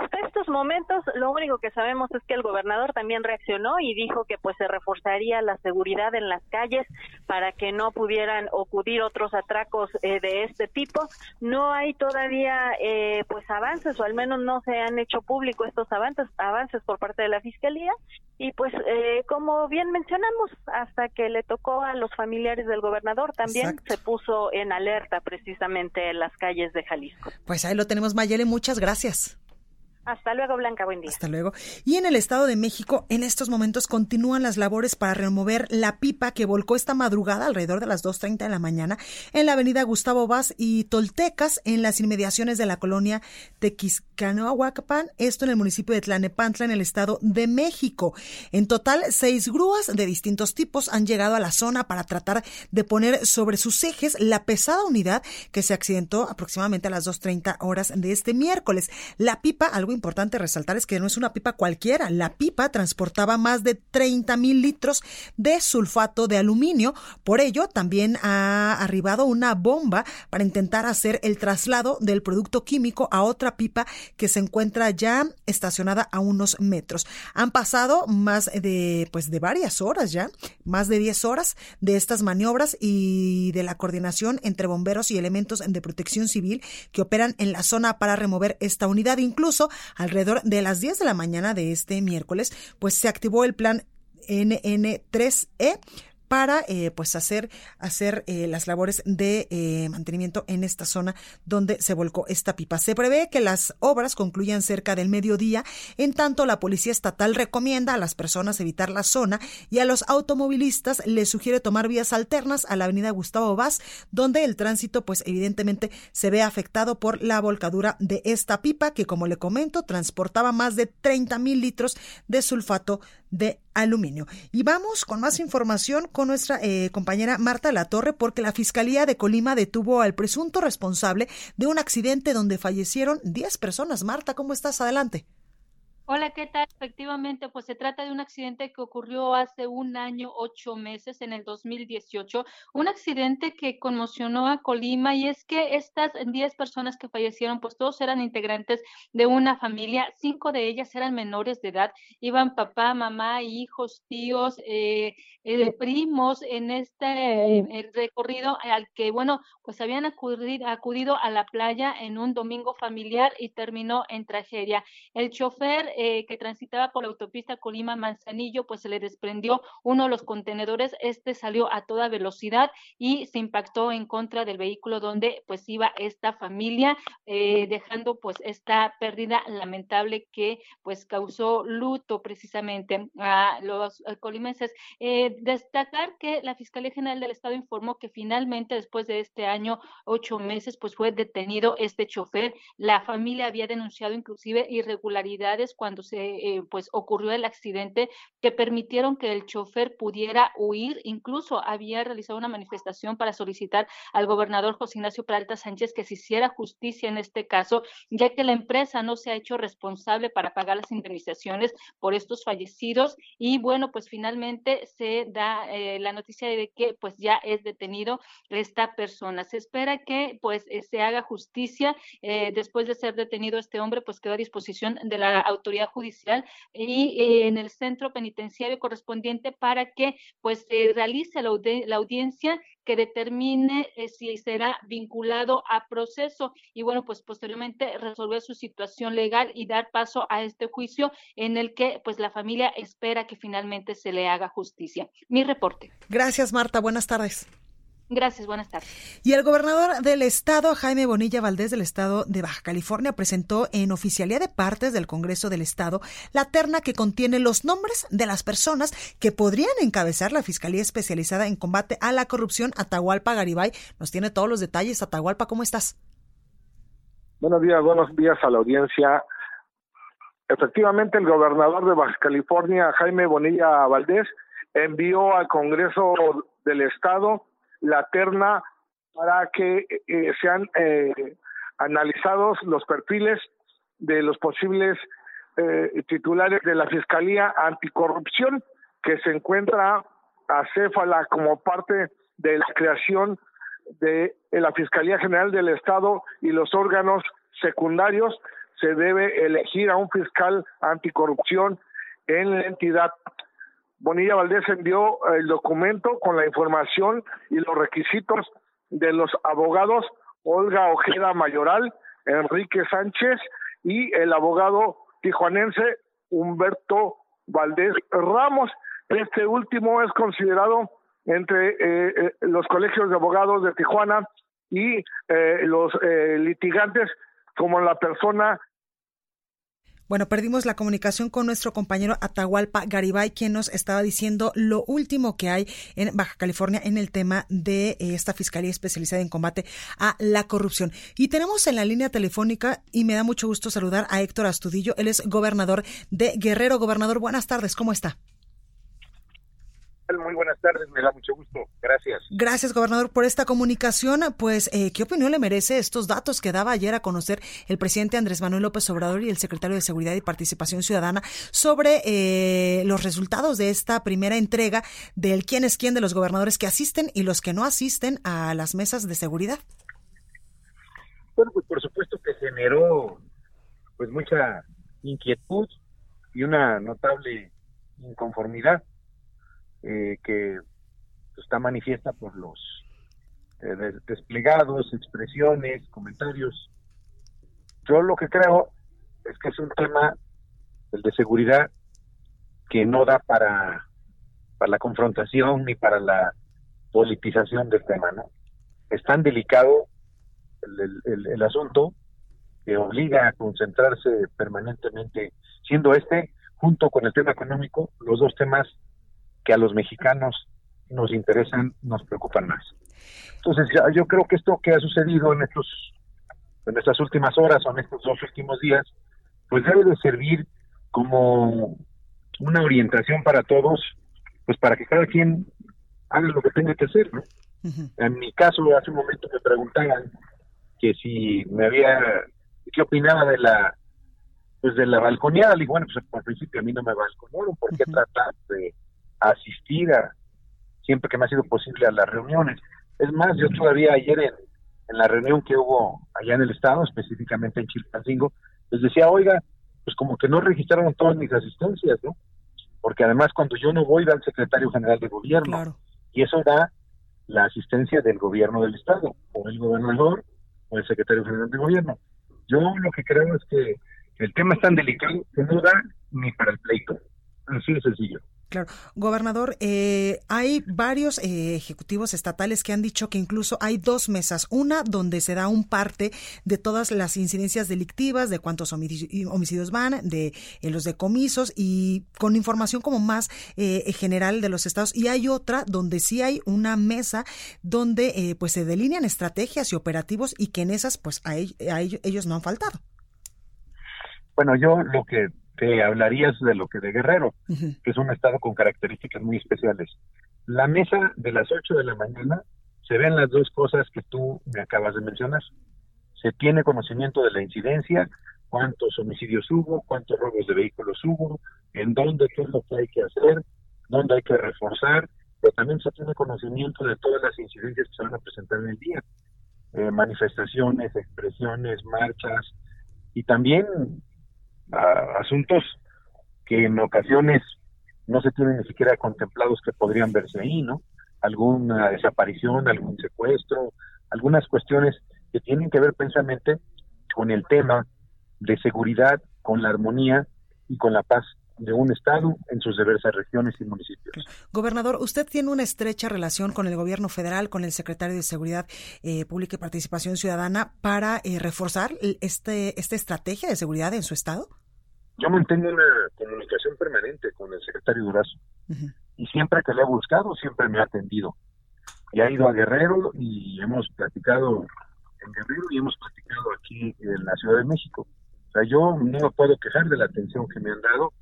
[SPEAKER 11] hasta estos momentos lo único que sabemos es que el gobernador también reaccionó y dijo que pues se reforzaría la seguridad en las calles para que no pudieran ocurrir otros atracos eh, de este tipo. No hay todavía eh, pues avances o al menos no se han hecho público estos avances avances por parte de la fiscalía y pues eh, como bien mencionamos hasta que le tocó a los familiares del gobernador también se puso en alerta precisamente en las calles de Jalisco.
[SPEAKER 3] Pues ahí lo tenemos Mayele muchas gracias.
[SPEAKER 11] Hasta luego, Blanca, buen día.
[SPEAKER 3] Hasta luego. Y en el Estado de México, en estos momentos continúan las labores para remover la pipa que volcó esta madrugada alrededor de las 2.30 de la mañana en la avenida Gustavo Vaz y Toltecas, en las inmediaciones de la colonia Tequiscanoahuacapan, esto en el municipio de Tlanepantla, en el Estado de México. En total, seis grúas de distintos tipos han llegado a la zona para tratar de poner sobre sus ejes la pesada unidad que se accidentó aproximadamente a las 2.30 horas de este miércoles. La pipa, algo importante resaltar es que no es una pipa cualquiera. La pipa transportaba más de 30 mil litros de sulfato de aluminio. Por ello, también ha arribado una bomba para intentar hacer el traslado del producto químico a otra pipa que se encuentra ya estacionada a unos metros. Han pasado más de, pues, de varias horas ya, más de 10 horas de estas maniobras y de la coordinación entre bomberos y elementos de protección civil que operan en la zona para remover esta unidad. Incluso alrededor de las 10 de la mañana de este miércoles, pues se activó el plan NN3E para eh, pues hacer, hacer eh, las labores de eh, mantenimiento en esta zona donde se volcó esta pipa. Se prevé que las obras concluyan cerca del mediodía, en tanto la Policía Estatal recomienda a las personas evitar la zona y a los automovilistas les sugiere tomar vías alternas a la avenida Gustavo Vaz, donde el tránsito pues evidentemente se ve afectado por la volcadura de esta pipa que como le comento transportaba más de 30 mil litros de sulfato de aluminio. Y vamos con más información con nuestra eh, compañera Marta Latorre, porque la Fiscalía de Colima detuvo al presunto responsable de un accidente donde fallecieron 10 personas. Marta, ¿cómo estás? Adelante.
[SPEAKER 12] Hola, ¿qué tal? Efectivamente, pues se trata de un accidente que ocurrió hace un año, ocho meses, en el 2018, un accidente que conmocionó a Colima y es que estas diez personas que fallecieron, pues todos eran integrantes de una familia, cinco de ellas eran menores de edad, iban papá, mamá, hijos, tíos, eh, eh, primos en este eh, recorrido al que, bueno, pues habían acudido, acudido a la playa en un domingo familiar y terminó en tragedia. El chofer eh, que transitaba por la autopista Colima Manzanillo, pues se le desprendió uno de los contenedores, este salió a toda velocidad y se impactó en contra del vehículo donde pues iba esta familia, eh, dejando pues esta pérdida lamentable que pues causó luto precisamente a los colimenses. Eh, destacar que la Fiscalía General del Estado informó que finalmente después de este año, ocho meses, pues fue detenido este chofer. La familia había denunciado inclusive irregularidades cuando se eh, pues ocurrió el accidente que permitieron que el chofer pudiera huir, incluso había realizado una manifestación para solicitar al gobernador José Ignacio Peralta Sánchez que se hiciera justicia en este caso, ya que la empresa no se ha hecho responsable para pagar las indemnizaciones por estos fallecidos y bueno, pues finalmente se da eh, la noticia de que pues ya es detenido esta persona. Se espera que pues eh, se haga justicia después de ser detenido este hombre, pues quedó a disposición de la autoridad judicial y eh, en el centro penitenciario correspondiente para que pues se realice la, audiencia que determine eh, si será vinculado a proceso y bueno pues posteriormente resolver su situación legal y dar paso a este juicio en el que pues la familia espera que finalmente se le haga justicia. Mi reporte.
[SPEAKER 3] Gracias Marta, buenas tardes.
[SPEAKER 12] Gracias, buenas tardes.
[SPEAKER 3] Y el gobernador del estado, Jaime Bonilla Valdés del estado de Baja California, presentó en oficialía de partes del Congreso del Estado la terna que contiene los nombres de las personas que podrían encabezar la Fiscalía Especializada en Combate a la Corrupción Atahualpa Garibay. Nos tiene todos los detalles. Atahualpa, ¿cómo estás?
[SPEAKER 13] Buenos días, buenos días a la audiencia. Efectivamente, el gobernador de Baja California, Jaime Bonilla Valdés, envió al Congreso del Estado la terna para que eh, sean eh, analizados los perfiles de los posibles eh, titulares de la Fiscalía Anticorrupción que se encuentra acéfala como parte de la creación de la Fiscalía General del Estado y los órganos secundarios se debe elegir a un fiscal anticorrupción en la entidad Bonilla Valdés envió el documento con la información y los requisitos de los abogados Olga Ojeda Mayoral, Enrique Sánchez y el abogado tijuanense Humberto Valdés Ramos. Este último es considerado entre eh, eh, los colegios de abogados de Tijuana y eh, los litigantes como la persona
[SPEAKER 3] Bueno, perdimos la comunicación con nuestro compañero Atahualpa Garibay, quien nos estaba diciendo lo último que hay en Baja California en el tema de eh, esta Fiscalía especializada en combate a la corrupción. Y tenemos en la línea telefónica, y me da mucho gusto saludar a Héctor Astudillo, él es gobernador de Guerrero. Gobernador, buenas tardes, ¿cómo está?
[SPEAKER 14] Muy buenas tardes, me da mucho gusto. Gracias.
[SPEAKER 3] Gracias, gobernador, por esta comunicación. Pues, eh, ¿qué opinión le merece estos datos que daba ayer a conocer el presidente Andrés Manuel López Obrador y el secretario de Seguridad y Participación Ciudadana sobre eh, los resultados de esta primera entrega del quién es quién de los gobernadores que asisten y los que no asisten a las mesas de seguridad?
[SPEAKER 14] Bueno, pues por supuesto que generó pues mucha inquietud y una notable inconformidad eh, que está manifiesta por los eh, desplegados, expresiones, comentarios. Yo lo que creo es que es un tema, el de seguridad, que no da para, para la confrontación ni para la politización del tema, ¿no? Es tan delicado el, el asunto que obliga a concentrarse permanentemente, siendo este, junto con el tema económico, los dos temas que a los mexicanos nos interesan, nos preocupan más. Entonces, yo creo que esto que ha sucedido en estos en estas últimas horas o en estos dos últimos días, pues debe de servir como una orientación para todos, pues para que cada quien haga lo que tenga que hacer, ¿no? En mi caso, hace un momento me preguntaban que si me había, qué opinaba de la, pues de la balconeada, y bueno, pues al principio a mí no me balconearon, ¿por qué tratar de asistir a, siempre que me ha sido posible a las reuniones. Es más, yo todavía ayer en, la reunión que hubo allá en el estado, específicamente en Chilpancingo, les decía, oiga, pues como que no registraron todas mis asistencias, ¿no? Porque además cuando yo no voy va el secretario general de gobierno y eso da la asistencia del gobierno del estado, o el gobernador, o el secretario general de gobierno. Yo lo que creo es que el tema es tan delicado que no da ni para el pleito. Así de sencillo.
[SPEAKER 3] Claro. Gobernador, eh, hay varios eh, ejecutivos estatales que han dicho que incluso hay dos mesas. Una donde se da un parte de todas las incidencias delictivas, de cuántos homicidios van, de eh, los decomisos y con información como más general de los estados. Y hay otra donde sí hay una mesa donde pues se delinean estrategias y operativos y que en esas pues a ellos no han faltado.
[SPEAKER 14] Bueno, yo lo que te hablarías de lo que de Guerrero, que es un estado con características muy especiales. La mesa de las 8 de la mañana se ven las dos cosas que tú me acabas de mencionar. Se tiene conocimiento de la incidencia, cuántos homicidios hubo, cuántos robos de vehículos hubo, en dónde, qué es lo que hay que hacer, dónde hay que reforzar, pero también se tiene conocimiento de todas las incidencias que se van a presentar en el día. Eh, manifestaciones, expresiones, marchas, y también asuntos que en ocasiones no se tienen ni siquiera contemplados que podrían verse ahí, ¿no? Alguna desaparición, algún secuestro, algunas cuestiones que tienen que ver precisamente con el tema de seguridad, con la armonía y con la paz de un Estado en sus diversas regiones y municipios.
[SPEAKER 3] Gobernador, usted tiene una estrecha relación con el gobierno federal, con el secretario de Seguridad eh, Pública y Participación Ciudadana para eh, reforzar este, esta estrategia de seguridad en su Estado.
[SPEAKER 14] Yo mantengo una comunicación permanente con el secretario Durazo y siempre que le he buscado, siempre me ha atendido. Y ha ido a Guerrero y hemos platicado en Guerrero y hemos platicado aquí en la Ciudad de México. O sea, yo no puedo quejar de la atención que me han dado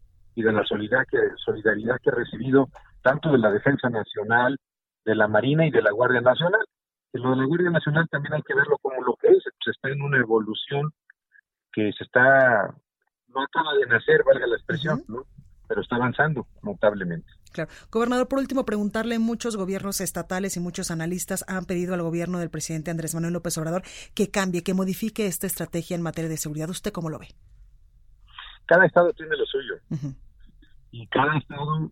[SPEAKER 14] y de la solidaridad que, solidaridad que he recibido tanto de la Defensa Nacional, de la Marina y de la Guardia Nacional. Y lo de la Guardia Nacional también hay que verlo como lo que es, se está en una evolución que se está no acaba de nacer, valga la expresión, ¿no? pero está avanzando notablemente.
[SPEAKER 3] Claro. Gobernador, por último, preguntarle, muchos gobiernos estatales y muchos analistas han pedido al gobierno del presidente Andrés Manuel López Obrador que cambie, que modifique esta estrategia en materia de seguridad. ¿Usted cómo lo ve?
[SPEAKER 14] Cada estado tiene lo suyo. Y cada estado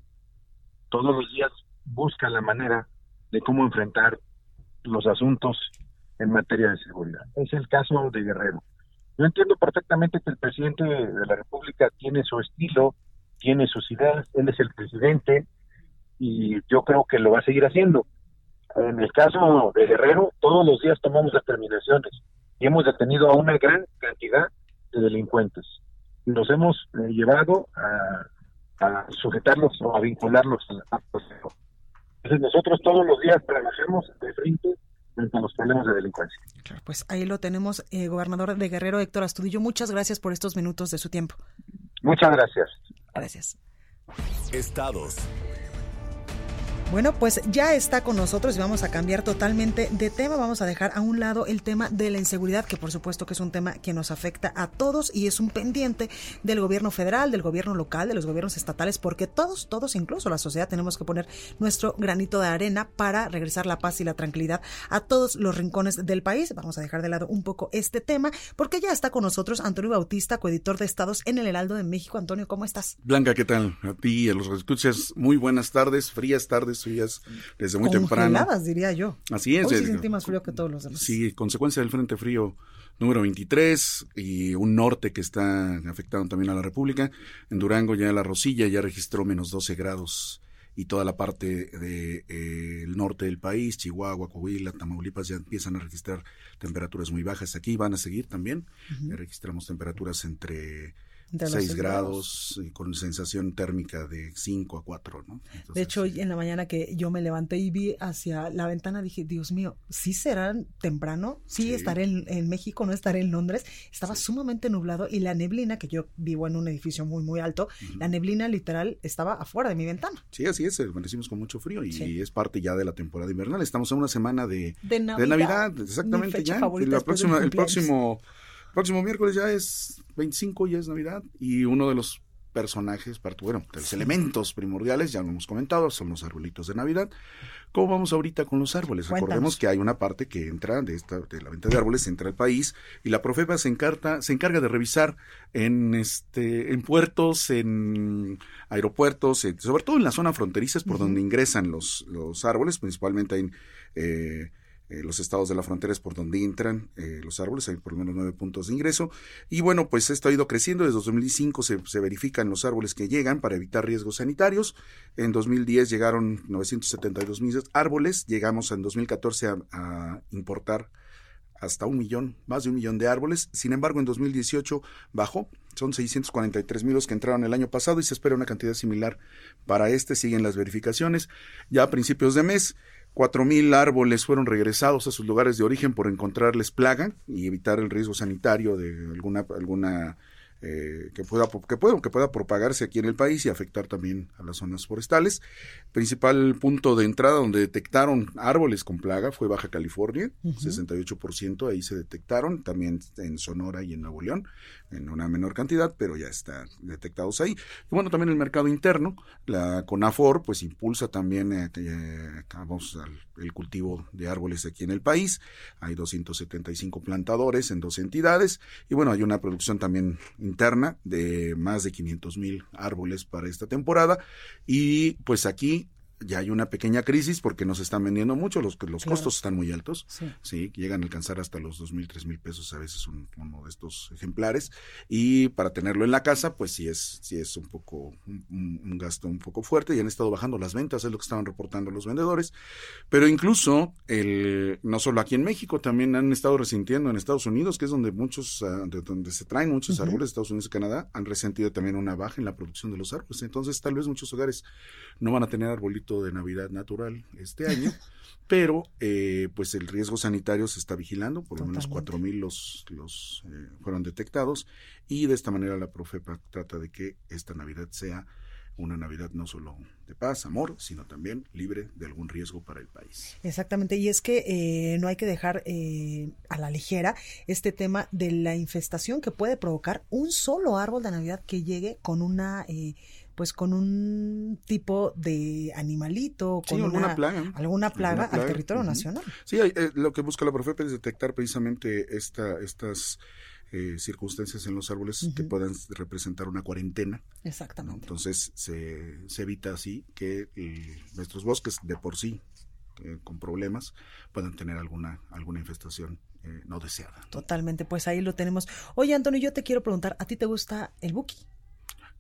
[SPEAKER 14] todos los días busca la manera de cómo enfrentar los asuntos en materia de seguridad. Es el caso de Guerrero. Yo entiendo perfectamente que el presidente de la República tiene su estilo, tiene sus ideas, él es el presidente y yo creo que lo va a seguir haciendo. En el caso de Guerrero, todos los días tomamos determinaciones y hemos detenido a una gran cantidad de delincuentes. los hemos eh, llevado a, a, sujetarlos o a vincularlos al proceso. Entonces nosotros todos los días trabajamos de frente frente a los problemas de delincuencia.
[SPEAKER 3] Claro, pues ahí lo tenemos, eh, gobernador de Guerrero, Héctor Astudillo. Muchas gracias por estos minutos de su tiempo.
[SPEAKER 14] Muchas gracias.
[SPEAKER 3] Gracias.
[SPEAKER 2] Estados.
[SPEAKER 3] Bueno, pues ya está con nosotros y vamos a cambiar totalmente de tema. Vamos a dejar a un lado el tema de la inseguridad, que por supuesto que es un tema que nos afecta a todos y es un pendiente del gobierno federal, del gobierno local, de los gobiernos estatales, porque todos, todos, incluso la sociedad, tenemos que poner nuestro granito de arena para regresar la paz y la tranquilidad a todos los rincones del país. Vamos a dejar de lado un poco este tema, porque ya está con nosotros Antonio Bautista, coeditor de Estados en el Heraldo de México. Antonio, ¿cómo estás?
[SPEAKER 15] Blanca, ¿qué tal? A ti a los escuchas, muy buenas tardes, frías tardes frías desde muy temprano.
[SPEAKER 3] diría yo.
[SPEAKER 15] Así es.
[SPEAKER 3] Hoy sí sentí más frío que todos los demás.
[SPEAKER 15] Sí, consecuencia del Frente Frío número 23 y un norte que está afectando también a la República. En Durango ya la Rosilla ya registró menos 12 grados y toda la parte del de, eh, norte del país, Chihuahua, Coahuila, Tamaulipas ya empiezan a registrar temperaturas muy bajas. Aquí van a seguir también. ya registramos temperaturas entre de 6 grados, y con sensación térmica de 5 a 4, ¿no?
[SPEAKER 3] de hecho, en la mañana que yo me levanté y vi hacia la ventana, dije, Dios mío, ¿sí será temprano? ¿Sí, estaré en, México? ¿No estaré en Londres? Estaba sumamente nublado y la neblina, que yo vivo en un edificio muy, muy alto, la neblina literal estaba afuera de mi ventana.
[SPEAKER 15] Sí, así es, amanecimos con mucho frío y es parte ya de la temporada invernal. Estamos en una semana de, de, Navidad. exactamente, ya. La próxima, el próximo próximo miércoles ya es 25, ya es Navidad, y uno de los personajes, bueno, de los elementos primordiales, ya lo hemos comentado, son los arbolitos de Navidad. ¿Cómo vamos ahorita con los árboles? Recordemos que hay una parte que entra de esta de la venta de árboles entra al país y la Profepa se encarta se encarga de revisar en este en puertos, en aeropuertos, sobre todo en la zona fronteriza por donde ingresan los los árboles, principalmente en eh, eh, los estados de la frontera es por donde entran eh, los árboles, hay por lo menos nueve puntos de ingreso. Y bueno, pues esto ha ido creciendo. Desde 2005 se, se verifican los árboles que llegan para evitar riesgos sanitarios. En 2010 llegaron 972 mil árboles. Llegamos en 2014 a, a importar hasta un millón, más de un millón de árboles. Sin embargo, en 2018 bajó. Son 643 mil los que entraron el año pasado y se espera una cantidad similar para este. Siguen las verificaciones. Ya a principios de mes Cuatro mil árboles fueron regresados a sus lugares de origen por encontrarles plaga y evitar el riesgo sanitario de alguna, alguna eh, que, pueda, que, pueda, que pueda propagarse aquí en el país y afectar también a las zonas forestales. Principal punto de entrada donde detectaron árboles con plaga fue Baja California, 68%, ahí se detectaron, también en Sonora y en Nuevo León, en una menor cantidad, pero ya están detectados ahí. Y bueno, también el mercado interno, la CONAFOR, pues impulsa también eh, eh, vamos, el cultivo de árboles aquí en el país. Hay 275 plantadores en dos entidades y bueno, hay una producción también interna de más de 500 mil árboles para esta temporada. Y pues aquí ya hay una pequeña crisis porque nos están vendiendo mucho, los, los costos están muy altos, sí. llegan a alcanzar hasta los dos mil, tres mil pesos a veces uno de estos ejemplares. Y para tenerlo en la casa pues sí es, sí es un poco, un, gasto un poco fuerte y han estado bajando las ventas, es lo que estaban reportando los vendedores, pero incluso el, no solo aquí en México, también han estado resintiendo en Estados Unidos, que es donde muchos, ah, de donde se traen muchos árboles, Estados Unidos y Canadá, han resentido también una baja en la producción de los árboles, entonces tal vez muchos hogares no van a tener arbolitos de Navidad natural este año, pero eh, pues el riesgo sanitario se está vigilando, por lo menos cuatro mil los, los eh, fueron detectados y de esta manera la Profepa trata de que esta Navidad sea una Navidad no solo de paz, amor, sino también libre de algún riesgo para el país.
[SPEAKER 3] Exactamente, y es que eh, no hay que dejar a la ligera este tema de la infestación que puede provocar un solo árbol de Navidad que llegue con una pues con un tipo de animalito, con
[SPEAKER 15] alguna, plaga,
[SPEAKER 3] alguna plaga, al territorio nacional.
[SPEAKER 15] Sí, eh, lo que busca la Profepa es detectar precisamente esta, estas eh, circunstancias en los árboles que puedan representar una cuarentena.
[SPEAKER 3] Exactamente.
[SPEAKER 15] Entonces se, se, evita así que eh, nuestros bosques de por sí con problemas puedan tener alguna, alguna infestación no deseada.
[SPEAKER 3] Totalmente, pues ahí lo tenemos. Oye, Antonio, yo te quiero preguntar, ¿a ti te gusta el buki?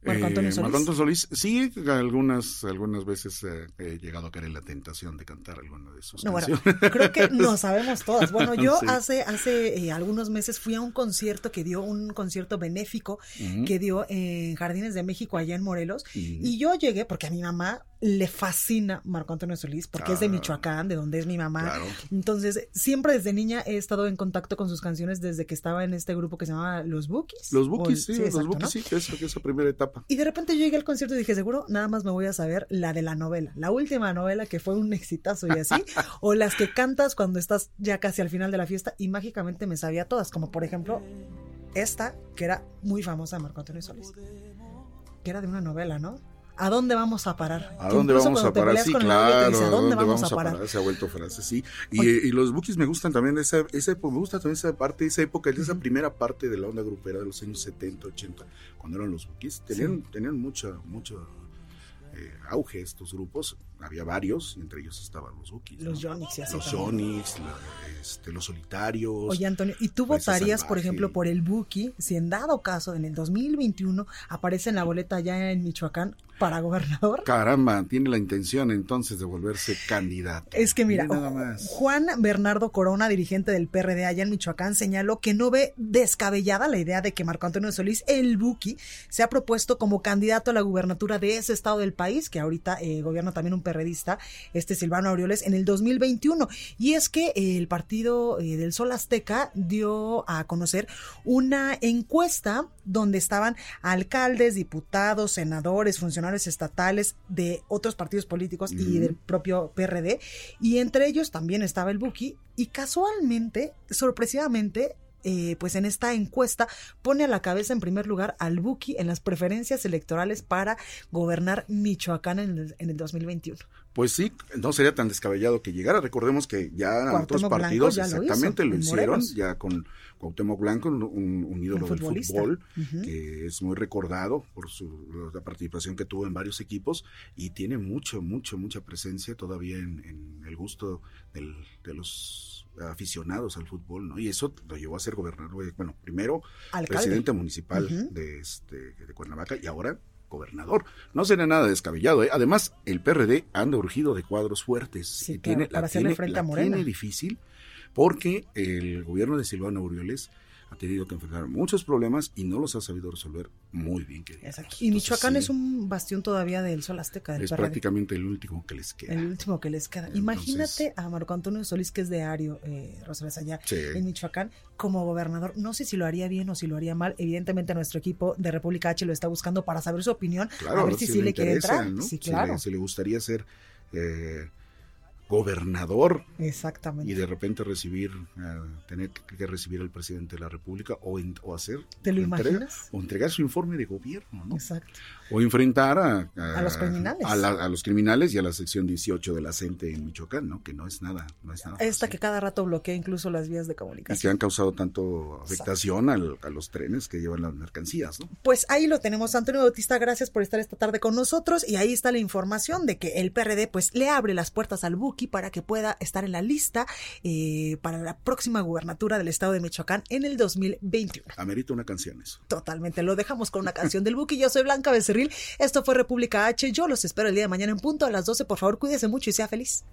[SPEAKER 3] Marco Antonio Solís.
[SPEAKER 15] Marco Antonio Solís, sí, algunas, algunas veces he llegado a caer en la tentación de cantar alguna de sus canciones. Bueno,
[SPEAKER 3] creo que no sabemos todas. Bueno, yo hace, hace algunos meses fui a un concierto que dio, un concierto benéfico que dio en Jardines de México, allá en Morelos, y yo llegué, porque a mi mamá le fascina Marco Antonio Solís, porque es de ah. Michoacán, de donde es mi mamá. Entonces, siempre desde niña he estado en contacto con sus canciones desde que estaba en este grupo que se llamaba Los Bookies.
[SPEAKER 15] Los Bookies, sí, los Bookies, sí, esa, esa primera etapa.
[SPEAKER 3] Y de repente yo llegué al concierto y dije, seguro, nada más me voy a saber la de la novela, la última novela que fue un exitazo y así, o las que cantas cuando estás ya casi al final de la fiesta y mágicamente me sabía todas, como por ejemplo esta, que era muy famosa de Marco Antonio Solís, que era de una novela, ¿no? ¿A dónde vamos a parar?
[SPEAKER 15] ¿A dónde vamos a parar? Sí, claro. ¿A dónde vamos a parar? Se ha vuelto frase, sí. Y, los bookies me gustan también, esa, esa, me gusta también esa parte, esa época, esa primera parte de la onda grupera de los años 70, 80, cuando eran los bookies. Tenían, tenían mucha, mucha eh, auge estos grupos. Había varios, entre ellos estaban los Bookies.
[SPEAKER 3] Los ¿no? Jonix,
[SPEAKER 15] Los Jonix, este, los Solitarios.
[SPEAKER 3] Oye, Antonio, ¿y tú votarías, por ejemplo, por el Buki si en dado caso en el 2021 aparece en la boleta ya en Michoacán para gobernador?
[SPEAKER 15] Caramba, tiene la intención entonces de volverse candidato.
[SPEAKER 3] Es que mira, Juan Bernardo Corona, dirigente del PRD allá en Michoacán, señaló que no ve descabellada la idea de que Marco Antonio Solís, el Buki, se ha propuesto como candidato a la gubernatura de ese estado del país, que ahorita eh, gobierna también un perredista, este Silvano Aureoles, en el 2021. Y es que el partido eh, del Sol Azteca dio a conocer una encuesta donde estaban alcaldes, diputados, senadores, funcionarios estatales de otros partidos políticos y del propio PRD, y entre ellos también estaba el Buki, y casualmente, sorpresivamente, eh, pues en esta encuesta pone a la cabeza en primer lugar al Buki en las preferencias electorales para gobernar Michoacán en el, en el 2021.
[SPEAKER 15] Pues sí, no sería tan descabellado que llegara. Recordemos que ya otros partidos exactamente lo, hicieron, ya con Cuauhtémoc Blanco, un, ídolo del fútbol, que es muy recordado por su, la participación que tuvo en varios equipos y tiene mucho, mucho, mucha presencia todavía en, el gusto de los aficionados al fútbol, ¿no? Y eso lo llevó a ser gobernador, bueno, primero presidente municipal de, este, de Cuernavaca y ahora gobernador. No sería nada descabellado. ¿eh? Además, el PRD anda urgido de cuadros fuertes. y tiene, para hacerle frente a Morena. Tiene difícil porque el gobierno de Silvano Aureoles ha tenido que enfrentar muchos problemas y no los ha sabido resolver muy bien.
[SPEAKER 3] Y Michoacán es un bastión todavía del Sol Azteca.
[SPEAKER 15] es prácticamente el último que les queda.
[SPEAKER 3] El último que les queda. Imagínate a Marco Antonio Solís, que es de Ario, eh, allá en Michoacán, como gobernador. No sé si lo haría bien o si lo haría mal. Evidentemente nuestro equipo de República H lo está buscando para saber su opinión, a ver si, sí le, quiere entrar. Sí, claro.
[SPEAKER 15] Si le, gustaría ser... Eh, gobernador.
[SPEAKER 3] Exactamente.
[SPEAKER 15] Y de repente recibir, eh, tener que recibir al presidente de la República o, o hacer.
[SPEAKER 3] ¿Te lo imaginas?
[SPEAKER 15] O entregar su informe de gobierno, ¿no?
[SPEAKER 3] Exacto.
[SPEAKER 15] O enfrentar a,
[SPEAKER 3] a, los criminales.
[SPEAKER 15] A, los criminales y a la sección 18 de la CENTE en Michoacán, ¿no? Que no es nada, no es nada.
[SPEAKER 3] Esta que cada rato bloquea incluso las vías de comunicación.
[SPEAKER 15] Y que han causado tanto afectación al, a los trenes que llevan las mercancías, ¿no?
[SPEAKER 3] Pues ahí lo tenemos, Antonio Bautista, gracias por estar esta tarde con nosotros y ahí está la información de que el PRD pues le abre las puertas al Buki para que pueda estar en la lista eh, para la próxima gubernatura del estado de Michoacán en el 2021.
[SPEAKER 15] Amerita una canción eso.
[SPEAKER 3] Totalmente, lo dejamos con una canción del Buki. Yo soy Blanca Becerril esto fue República H. Yo los espero el día de mañana en punto a las 12. Por favor, cuídese mucho y sea feliz.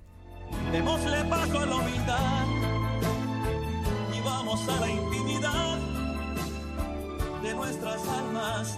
[SPEAKER 16] Démosle paso a la humildad y vamos a la intimidad de nuestras almas